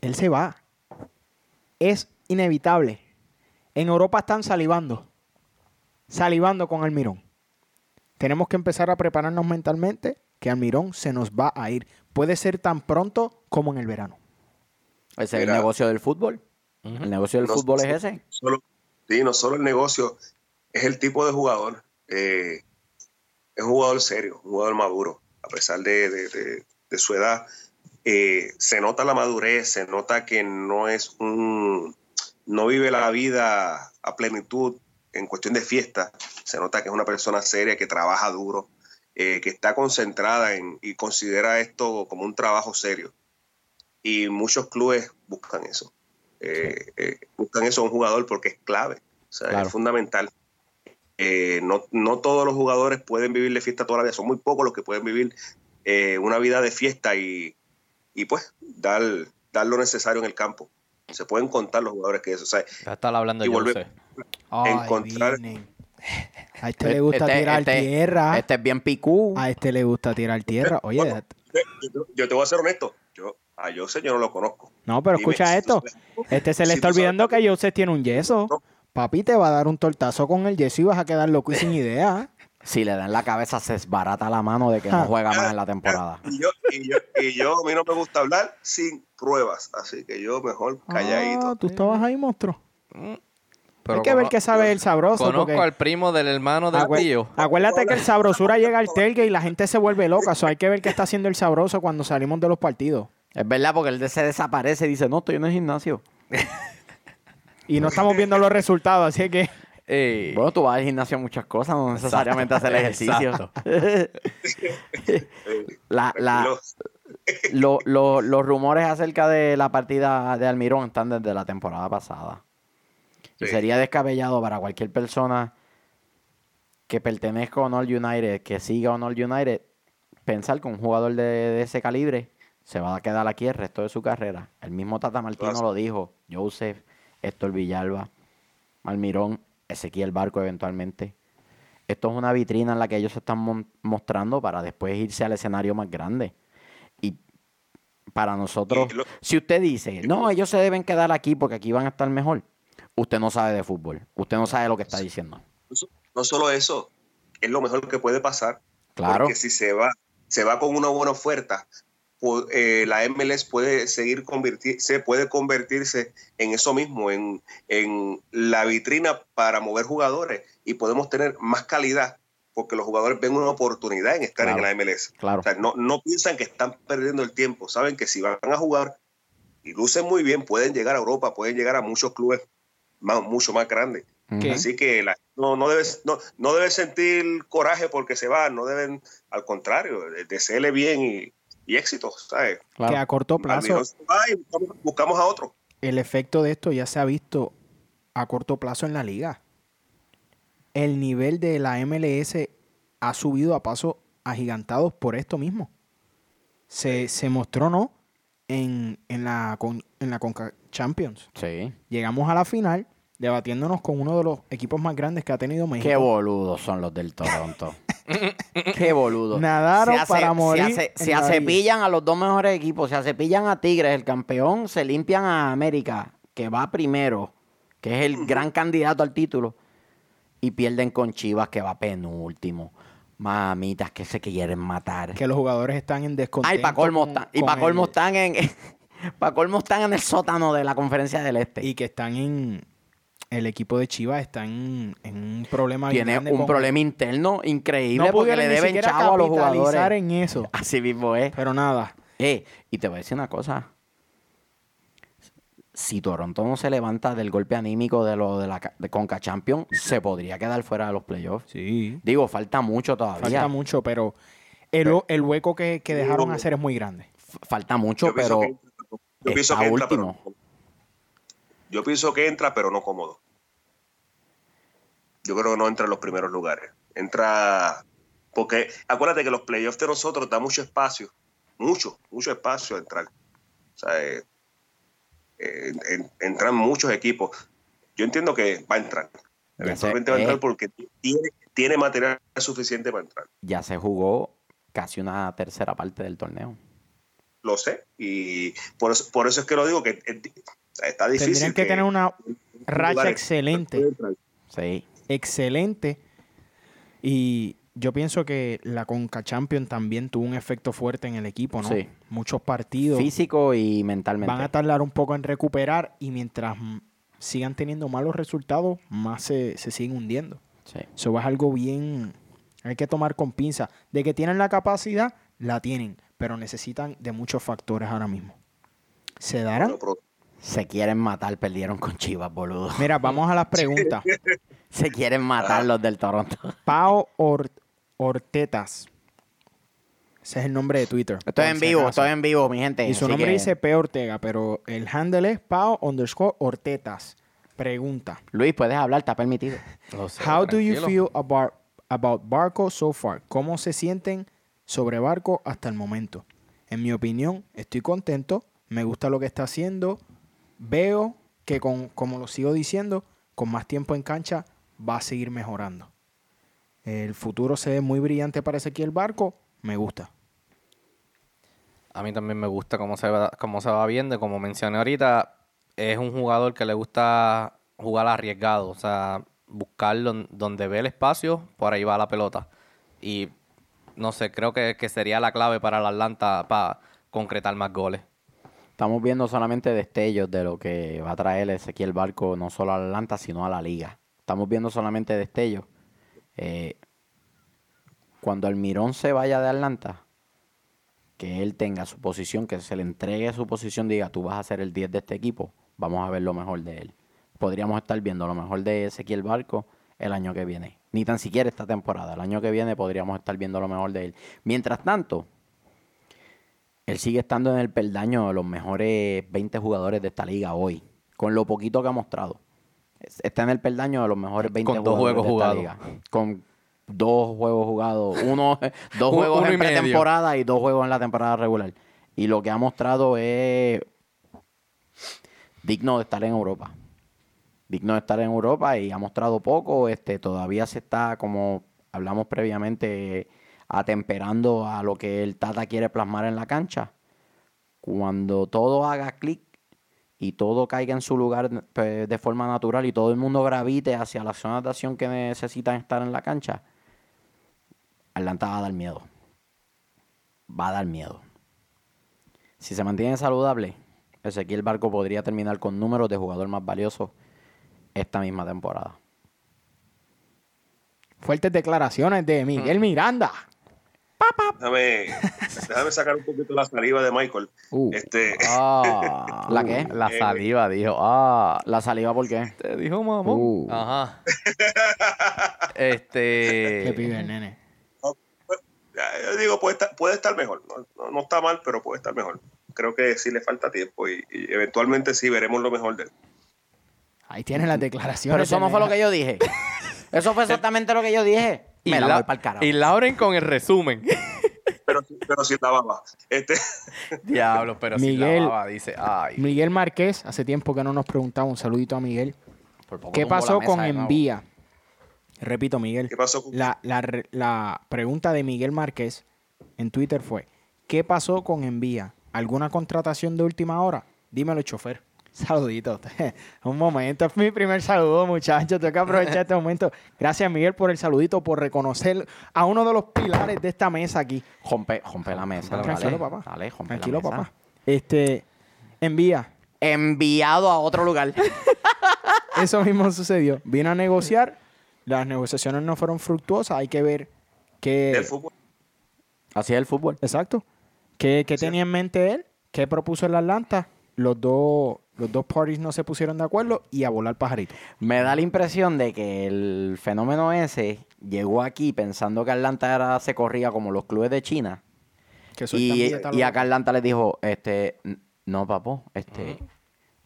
Él se va. Es inevitable. En Europa están salivando. Salivando con Almirón. Tenemos que empezar a prepararnos mentalmente que Almirón se nos va a ir. Puede ser tan pronto como en el verano. Ese es el negocio del fútbol. El negocio del fútbol es ese. Sí, no solo el negocio, es el tipo de jugador. Eh, es un jugador serio, un jugador maduro, a pesar de, su edad. Eh, se nota la madurez, se nota que no es un. no vive la vida a plenitud en cuestión de fiesta. Se nota que es una persona seria, que trabaja duro, eh, que está concentrada en, y considera esto como un trabajo serio. Y muchos clubes buscan eso. Eh, eh, buscan eso a un jugador porque es clave, o sea, es fundamental. No, no, todos los jugadores pueden vivir de fiesta toda la vida, son muy pocos los que pueden vivir una vida de fiesta y, y pues dar, dar, lo necesario en el campo. Se pueden contar los jugadores que eso. O sea, ya está hablando y volver a encontrar. A este le gusta este, tirar este, tierra. Este es bien picú. A este le gusta tirar tierra. Oye, yo, te voy a ser honesto. Yo, a Joseph yo no lo conozco. No, pero escucha esto. este se le está olvidando que Joseph tiene un yeso. Papi te va a dar un tortazo con el yeso y vas a quedar loco y sin idea. Si le dan la cabeza, se esbarata la mano de que no juega más en la temporada. Y yo, y yo, y yo, a mí no me gusta hablar sin pruebas, así que yo mejor calladito. Ah, tú estabas ahí, monstruo. Hay que ver qué sabe el sabroso. Conozco al primo del hermano del tío. Acuérdate que el sabrosura llega al telgue y la gente se vuelve loca. So hay que ver qué está haciendo el sabroso cuando salimos de los partidos. Es verdad, porque él se desaparece y dice, no, estoy en el gimnasio. y no estamos viendo los resultados, así que... Bueno, tú vas al gimnasio a muchas cosas, no necesariamente hacer ejercicio. la, la, los rumores acerca de la partida de Almirón están desde la temporada pasada. Y sería descabellado para cualquier persona que pertenezca a Honor United, que siga Honor United, pensar que un jugador de, ese calibre se va a quedar aquí el resto de su carrera. El mismo Tata Martino lo dijo, Joseph, Héctor Villalba, Almirón, Ezequiel Barco eventualmente. Esto es una vitrina en la que ellos se están mostrando para después irse al escenario más grande. Y para nosotros, si usted dice, no, ellos se deben quedar aquí porque aquí van a estar mejor, usted no sabe de fútbol. Usted no sabe lo que está diciendo. No solo eso, es lo mejor que puede pasar. Claro. Porque si se va, se va con una buena oferta, eh, la MLS puede seguir convertirse, puede convertirse en eso mismo, en, en la vitrina para mover jugadores y podemos tener más calidad porque los jugadores ven una oportunidad en estar en la MLS. Claro. O sea, no, no piensan que están perdiendo el tiempo, saben que si van a jugar y lucen muy bien, pueden llegar a Europa, pueden llegar a muchos clubes más, mucho más grandes. Así que la, no, no, debes, no, no debes sentir coraje porque se van, no deben, al contrario, desearle bien y, y éxito, ¿sabes? Que a corto plazo. buscamos a otro. El efecto de esto ya se ha visto a corto plazo en la liga el nivel de la MLS ha subido a pasos agigantados por esto mismo. Se, mostró, ¿no? En, la, en la Conca Champions. Sí. Llegamos a la final debatiéndonos con uno de los equipos más grandes que ha tenido México. Qué boludos son los del Toronto. Qué boludos. Nadaron para morir. Se, se, acepillan a los dos mejores equipos. Se acepillan a Tigres, el campeón. Se limpian a América, que va primero, que es el gran candidato al título y pierden con Chivas que va penúltimo. Mamitas que se quieren matar. Que los jugadores están en descontento. Ay, para colmo, están, y para colmo están en para colmo están en el sótano de la conferencia del este. Y que están en el equipo de Chivas está en, un problema Tiene un problema interno increíble porque le deben chavo a los jugadores. en eso. Así mismo es. Pero nada. Eh, y te voy a decir una cosa si Toronto no se levanta del golpe anímico de lo de la de Conca Champions, se podría quedar fuera de los playoffs. Sí. Digo, falta mucho todavía. Falta mucho, pero el, hueco que, dejaron hacer es muy grande. Falta mucho, pero yo pienso que entra, último. yo pienso que entra, pero no cómodo. Yo creo que no entra en los primeros lugares. Entra porque acuérdate que los playoffs de nosotros da mucho espacio, mucho, mucho espacio a entrar. O sea, eh, eh, entran muchos equipos. Yo entiendo que va a entrar. Eventualmente va a entrar porque tiene, tiene material suficiente para entrar. Ya se jugó casi una tercera parte del torneo. Lo sé. Y por eso, por eso es que lo digo, que está difícil. Tendrían que, tener una racha excelente. Sí. Excelente. Y yo pienso que la Conca Champion también tuvo un efecto fuerte en el equipo, ¿no? Sí. Muchos partidos. Físico y mentalmente. Van a tardar un poco en recuperar y mientras sigan teniendo malos resultados, más se, siguen hundiendo. Sí. Eso es algo bien. Hay que tomar con pinza. De que tienen la capacidad, la tienen, pero necesitan de muchos factores ahora mismo. ¿Se darán? Se quieren matar, perdieron con Chivas, boludo. Mira, vamos a las preguntas. Se quieren matar los del Toronto. Pau Or Ortetas. Ese es el nombre de Twitter. Estoy en vivo, estoy en vivo, mi gente. Y su nombre dice P. Ortega, pero el handle es Pau underscore Ortetas. Pregunta. Luis, puedes hablar, está permitido. How do you feel about, about Barco so far? ¿Cómo se sienten sobre Barco hasta el momento? En mi opinión, estoy contento. Me gusta lo que está haciendo. Veo que, con, como lo sigo diciendo, con más tiempo en cancha va a seguir mejorando. El futuro se ve muy brillante para Ezequiel Barco. Me gusta. A mí también me gusta cómo se va, cómo se va viendo. Como mencioné ahorita, es un jugador que le gusta jugar arriesgado. O sea, buscarlo donde ve el espacio, por ahí va la pelota. Y no sé, creo que, que sería la clave para el Atlanta para concretar más goles. Estamos viendo solamente destellos de lo que va a traer Ezequiel Barco no solo a Atlanta, sino a la liga. Estamos viendo solamente destellos. Eh, cuando Almirón se vaya de Atlanta, que él tenga su posición, que se le entregue su posición, diga, tú vas a ser el 10 de este equipo, vamos a ver lo mejor de él. Podríamos estar viendo lo mejor de Ezequiel Barco el año que viene. Ni tan siquiera esta temporada. El año que viene podríamos estar viendo lo mejor de él. Mientras tanto, él sigue estando en el peldaño de los mejores 20 jugadores de esta liga hoy, con lo poquito que ha mostrado. Está en el peldaño de los mejores 20 con dos juegos jugados. Con dos juegos jugados, uno, dos juegos en pretemporada y dos juegos en la temporada regular. Y lo que ha mostrado es digno de estar en Europa. Digno de estar en Europa y ha mostrado poco. Este, todavía se está, como hablamos previamente, atemperando a lo que el Tata quiere plasmar en la cancha. Cuando todo haga clic y todo caiga en su lugar pues, de forma natural y todo el mundo gravite hacia las zonas de acción que necesitan estar en la cancha, Atlanta va a dar miedo. Va a dar miedo. Si se mantiene saludable, Ezequiel Barco podría terminar con números de jugador más valioso esta misma temporada. Fuertes declaraciones de Miguel Miranda. Déjame, déjame, sacar un poquito la saliva de Michael. Uh. este... Ah, ¿La qué? La saliva, dijo. Ah. ¿La saliva por qué? Te dijo mamá. Uh. Ajá. este. ¿Qué pide el nene? Yo digo, puede estar, puede estar mejor. No, no, está mal, pero puede estar mejor. Creo que sí le falta tiempo y, eventualmente sí veremos lo mejor de él. Ahí tienen las declaraciones. Pero eso no fue lo que yo dije. Eso fue exactamente lo que yo dije. Y, Me la, para el carajo. y Lauren con el resumen. Pero, pero sin la baba. Este... Diablo, pero Miguel, la baba, dice. Ay. Miguel Márquez, hace tiempo que no nos preguntaba, un saludito a Miguel. ¿Qué pasó con Envía? Repito, Miguel. ¿Qué pasó la, la, pregunta de Miguel Márquez en Twitter fue: ¿Qué pasó con Envía? ¿Alguna contratación de última hora? Dímelo, chofer. Saludito. Un momento, es mi primer saludo, muchachos. Tengo que aprovechar este momento. Gracias, Miguel, por el saludito, por reconocer a uno de los pilares de esta mesa aquí. Rompe, la mesa. Tranquilo, papá. Dale, Tranquilo, papá. Este, envía. Enviado a otro lugar. Eso mismo sucedió. Vino a negociar las negociaciones no fueron fructuosas, hay que ver qué... El fútbol. Así es el fútbol. Exacto. ¿Qué, tenía en mente él? ¿Qué propuso el Atlanta? Los dos, los dos parties no se pusieron de acuerdo y a volar pajarito. Me da la impresión de que el fenómeno ese llegó aquí pensando que Atlanta era, se corría como los clubes de China. y, y acá Atlanta les dijo, este, no, papo, este,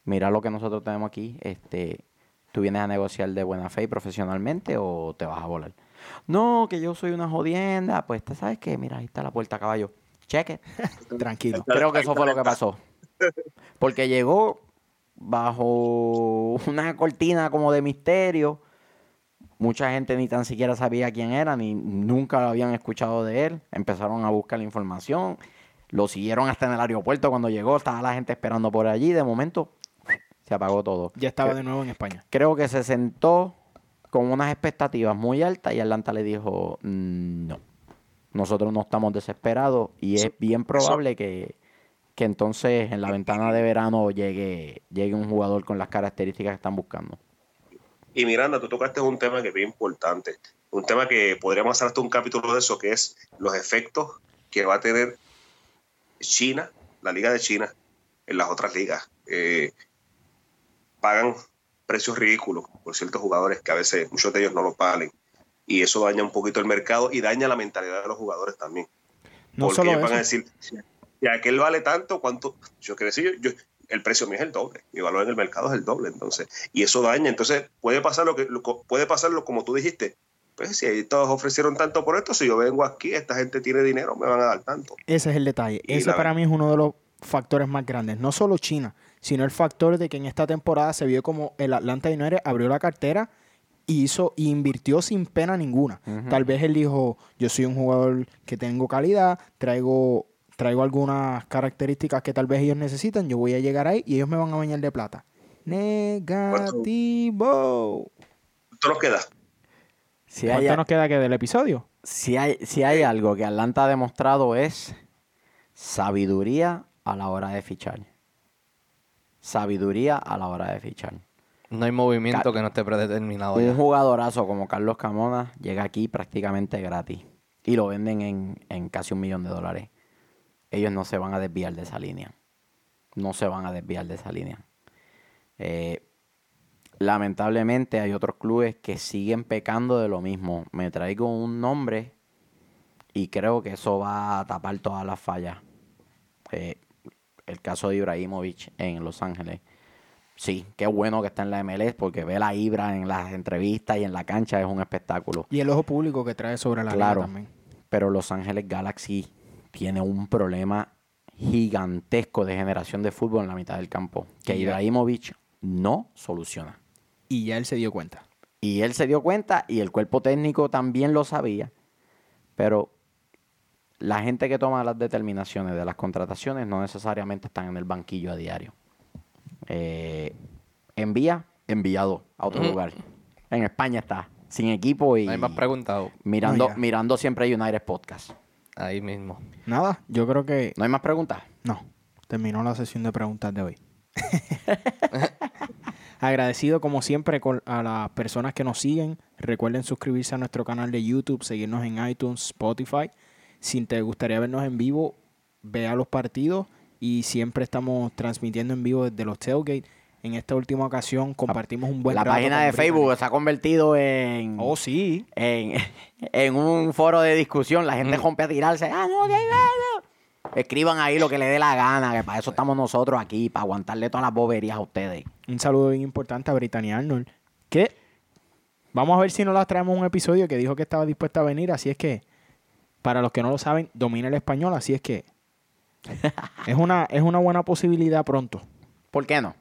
mira lo que nosotros tenemos aquí, este, ¿Tú vienes a negociar de buena fe y profesionalmente o te vas a volar? No, que yo soy una jodienda. Pues, ¿te sabes qué? Mira, ahí está la puerta, caballo. Cheque. Tranquilo. Creo que eso fue lo que pasó. Porque llegó bajo una cortina como de misterio. Mucha gente ni tan siquiera sabía quién era, ni nunca lo habían escuchado de él. Empezaron a buscar la información. Lo siguieron hasta en el aeropuerto cuando llegó. Estaba la gente esperando por allí. De momento, se apagó todo. Ya estaba de nuevo en España. Creo que se sentó con unas expectativas muy altas y Atlanta le dijo, mm, no, nosotros no estamos desesperados y es bien probable que, entonces en la ventana de verano llegue, llegue un jugador con las características que están buscando. Y Miranda, tú tocaste un tema que es bien importante, un tema que podríamos hacer hasta un capítulo de eso, que es los efectos que va a tener China, la Liga de China, en las otras ligas. Eh, pagan precios ridículos por ciertos jugadores que a veces muchos de ellos no lo pagan. Y eso daña un poquito el mercado y daña la mentalidad de los jugadores también. No Porque solo van a decir, si aquel vale tanto, ¿cuánto? Yo quiero decir, yo, el precio mío es el doble, mi valor en el mercado es el doble, entonces, y eso daña, entonces puede pasar lo que puede pasarlo como tú dijiste, pues si todos ofrecieron tanto por esto, si yo vengo aquí, esta gente tiene dinero, me van a dar tanto. Ese es el detalle, ese para mí es uno de los factores más grandes, no solo China, sino el factor de que en esta temporada se vio como el Atlanta United abrió la cartera y hizo y invirtió sin pena ninguna. Tal vez él dijo, yo soy un jugador que tengo calidad, traigo traigo algunas características que tal vez ellos necesitan, yo voy a llegar ahí y ellos me van a bañar de plata. Negativo. ¿Cuánto nos queda? Si ¿Cuánto nos queda que del episodio? Si hay, si hay algo que Atlanta ha demostrado es sabiduría a la hora de fichar sabiduría a la hora de fichar. No hay movimiento que no esté predeterminado. Un jugadorazo como Carlos Camona llega aquí prácticamente gratis y lo venden en, casi un millón de dólares. Ellos no se van a desviar de esa línea. No se van a desviar de esa línea. Eh, lamentablemente hay otros clubes que siguen pecando de lo mismo. Me traigo un nombre y creo que eso va a tapar todas las fallas. Eh, el caso de Ibrahimovic en Los Ángeles. Sí, qué bueno que está en la MLS porque ve la Ibra en las entrevistas y en la cancha es un espectáculo. Y el ojo público que trae sobre la Claro. también. Pero Los Ángeles Galaxy tiene un problema gigantesco de generación de fútbol en la mitad del campo que Ibrahimovic no soluciona. Y ya él se dio cuenta. Y él se dio cuenta y el cuerpo técnico también lo sabía. Pero la gente que toma las determinaciones de las contrataciones no necesariamente están en el banquillo a diario. Eh, envía, enviado a otro lugar. En España está, sin equipo y No hay más preguntas. mirando, No, mirando siempre United Podcast. Ahí mismo. Nada, yo creo que ¿No hay más preguntas? no. Terminó la sesión de preguntas de hoy. Agradecido como siempre con- a las personas que nos siguen. Recuerden suscribirse a nuestro canal de YouTube, seguirnos en iTunes, Spotify. Si te gustaría vernos en vivo, vea los partidos y siempre estamos transmitiendo en vivo desde los tailgate. En esta última ocasión compartimos un buen la rato página de Facebook se ha convertido en, Oh, sí. en, en un foro de discusión. La gente Mm. rompe a tirarse. Ah, no, de ahí, de ahí". Escriban ahí lo que le dé la gana, que para eso estamos nosotros aquí, para aguantarle todas las boberías a ustedes. Un saludo bien importante a Brittany Arnold. Que vamos a ver si nos la traemos un episodio que dijo que estaba dispuesta a venir. Así es que, para los que no lo saben, domina el español. Así es que es una, es una buena posibilidad pronto. ¿Por qué no?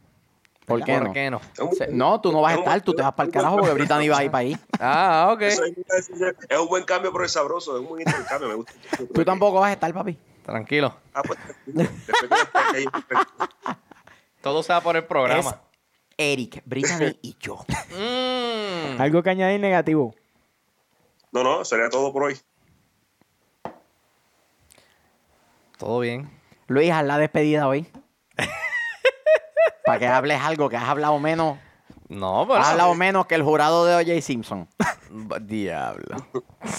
¿Por qué ¿Por no? qué no? No, tú no vas a estar, tú te vas para el carajo porque Brittany va a ir para ahí. Ah, ok. Es un buen cambio, pero es sabroso. Es un buen intercambio. Me gusta. Tú tampoco vas a estar, papi. Tranquilo. Ah, pues, ahí, Todo sea por el programa. Es Eric, Brittany y yo. Mm. Algo que añadir negativo. No, no, sería todo por hoy. Todo bien. Luis, haz la despedida hoy. para que hables algo, que has hablado menos. No, pero. Has hablado menos que el jurado de O.J. Simpson. Diablo.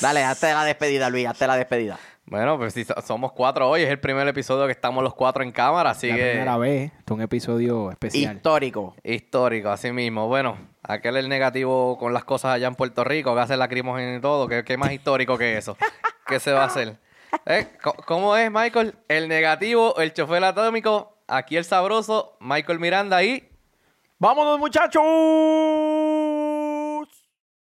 Dale, hazte la despedida, Luis, hazte la despedida. Bueno, pues si so- somos cuatro hoy, es el primer episodio que estamos los cuatro en cámara, así la que. primera vez. Esto es un episodio especial. Histórico. Histórico, así mismo. Bueno, aquel el negativo con las cosas allá en Puerto Rico, que hace lacrimógeno y todo. ¿Qué, qué más histórico que eso? ¿Qué se va a hacer? ¿Eh? ¿Cómo es, Michael? El negativo, el chofer atómico, aquí el sabroso, Michael Miranda y... ¡Vámonos, muchachos!